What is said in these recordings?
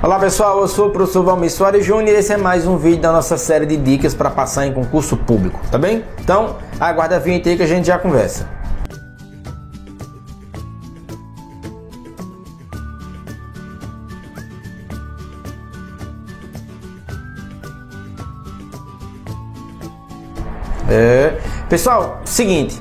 Olá pessoal, eu sou o professor Valmir Soares Júnior e esse é mais um vídeo da nossa série de dicas para passar em concurso público, tá bem? Então, aguarda a vinheta aí que a gente já conversa. É. Pessoal, seguinte,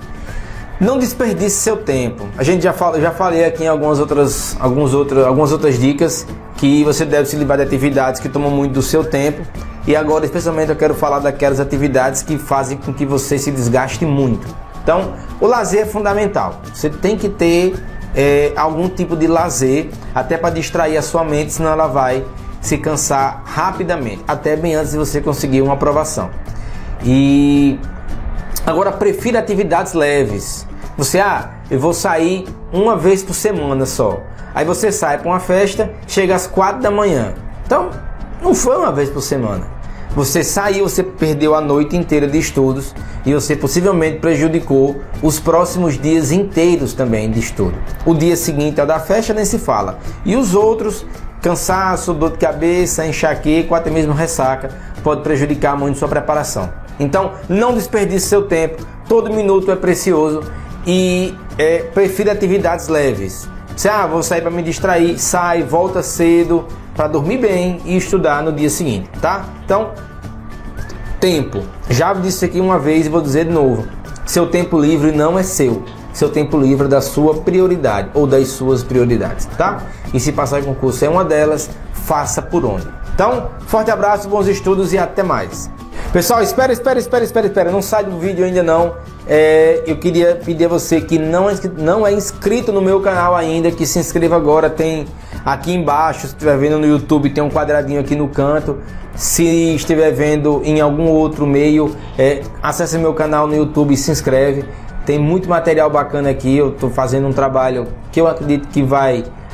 não desperdice seu tempo. A gente já fala, já falei aqui em algumas outras, alguns outros, algumas outras dicas que você deve se livrar de atividades que tomam muito do seu tempo. E agora, especialmente, eu quero falar daquelas atividades que fazem com que você se desgaste muito. Então, o lazer é fundamental. Você tem que ter é, algum tipo de lazer, até para distrair a sua mente, senão ela vai se cansar rapidamente, até bem antes de você conseguir uma aprovação. E Agora, prefira atividades leves. Você, ah, eu vou sair uma vez por semana só. Aí você sai para uma festa, chega às quatro da manhã. Então, não foi uma vez por semana. Você saiu, você perdeu a noite inteira de estudos e você possivelmente prejudicou os próximos dias inteiros também de estudo. O dia seguinte é o da festa, nem se fala. E os outros, cansaço, dor de cabeça, enxaqueca até mesmo ressaca, pode prejudicar muito sua preparação. Então, não desperdice seu tempo, todo minuto é precioso e é, prefira atividades leves. Se ah, vou sair para me distrair, sai, volta cedo para dormir bem e estudar no dia seguinte, tá? Então, tempo. Já disse aqui uma vez e vou dizer de novo. Seu tempo livre não é seu. Seu tempo livre é da sua prioridade ou das suas prioridades, tá? E se passar em concurso é uma delas, faça por onde. Então, forte abraço, bons estudos e até mais. Pessoal, espera, espera, espera, espera, espera. Não sai do vídeo ainda não. É, eu queria pedir a você que não é, não é inscrito no meu canal ainda, que se inscreva agora. Tem aqui embaixo, se estiver vendo no YouTube, tem um quadradinho aqui no canto. Se estiver vendo em algum outro meio, é, acesse meu canal no YouTube e se inscreve. Tem muito material bacana aqui. Eu estou fazendo um trabalho que eu acredito que vai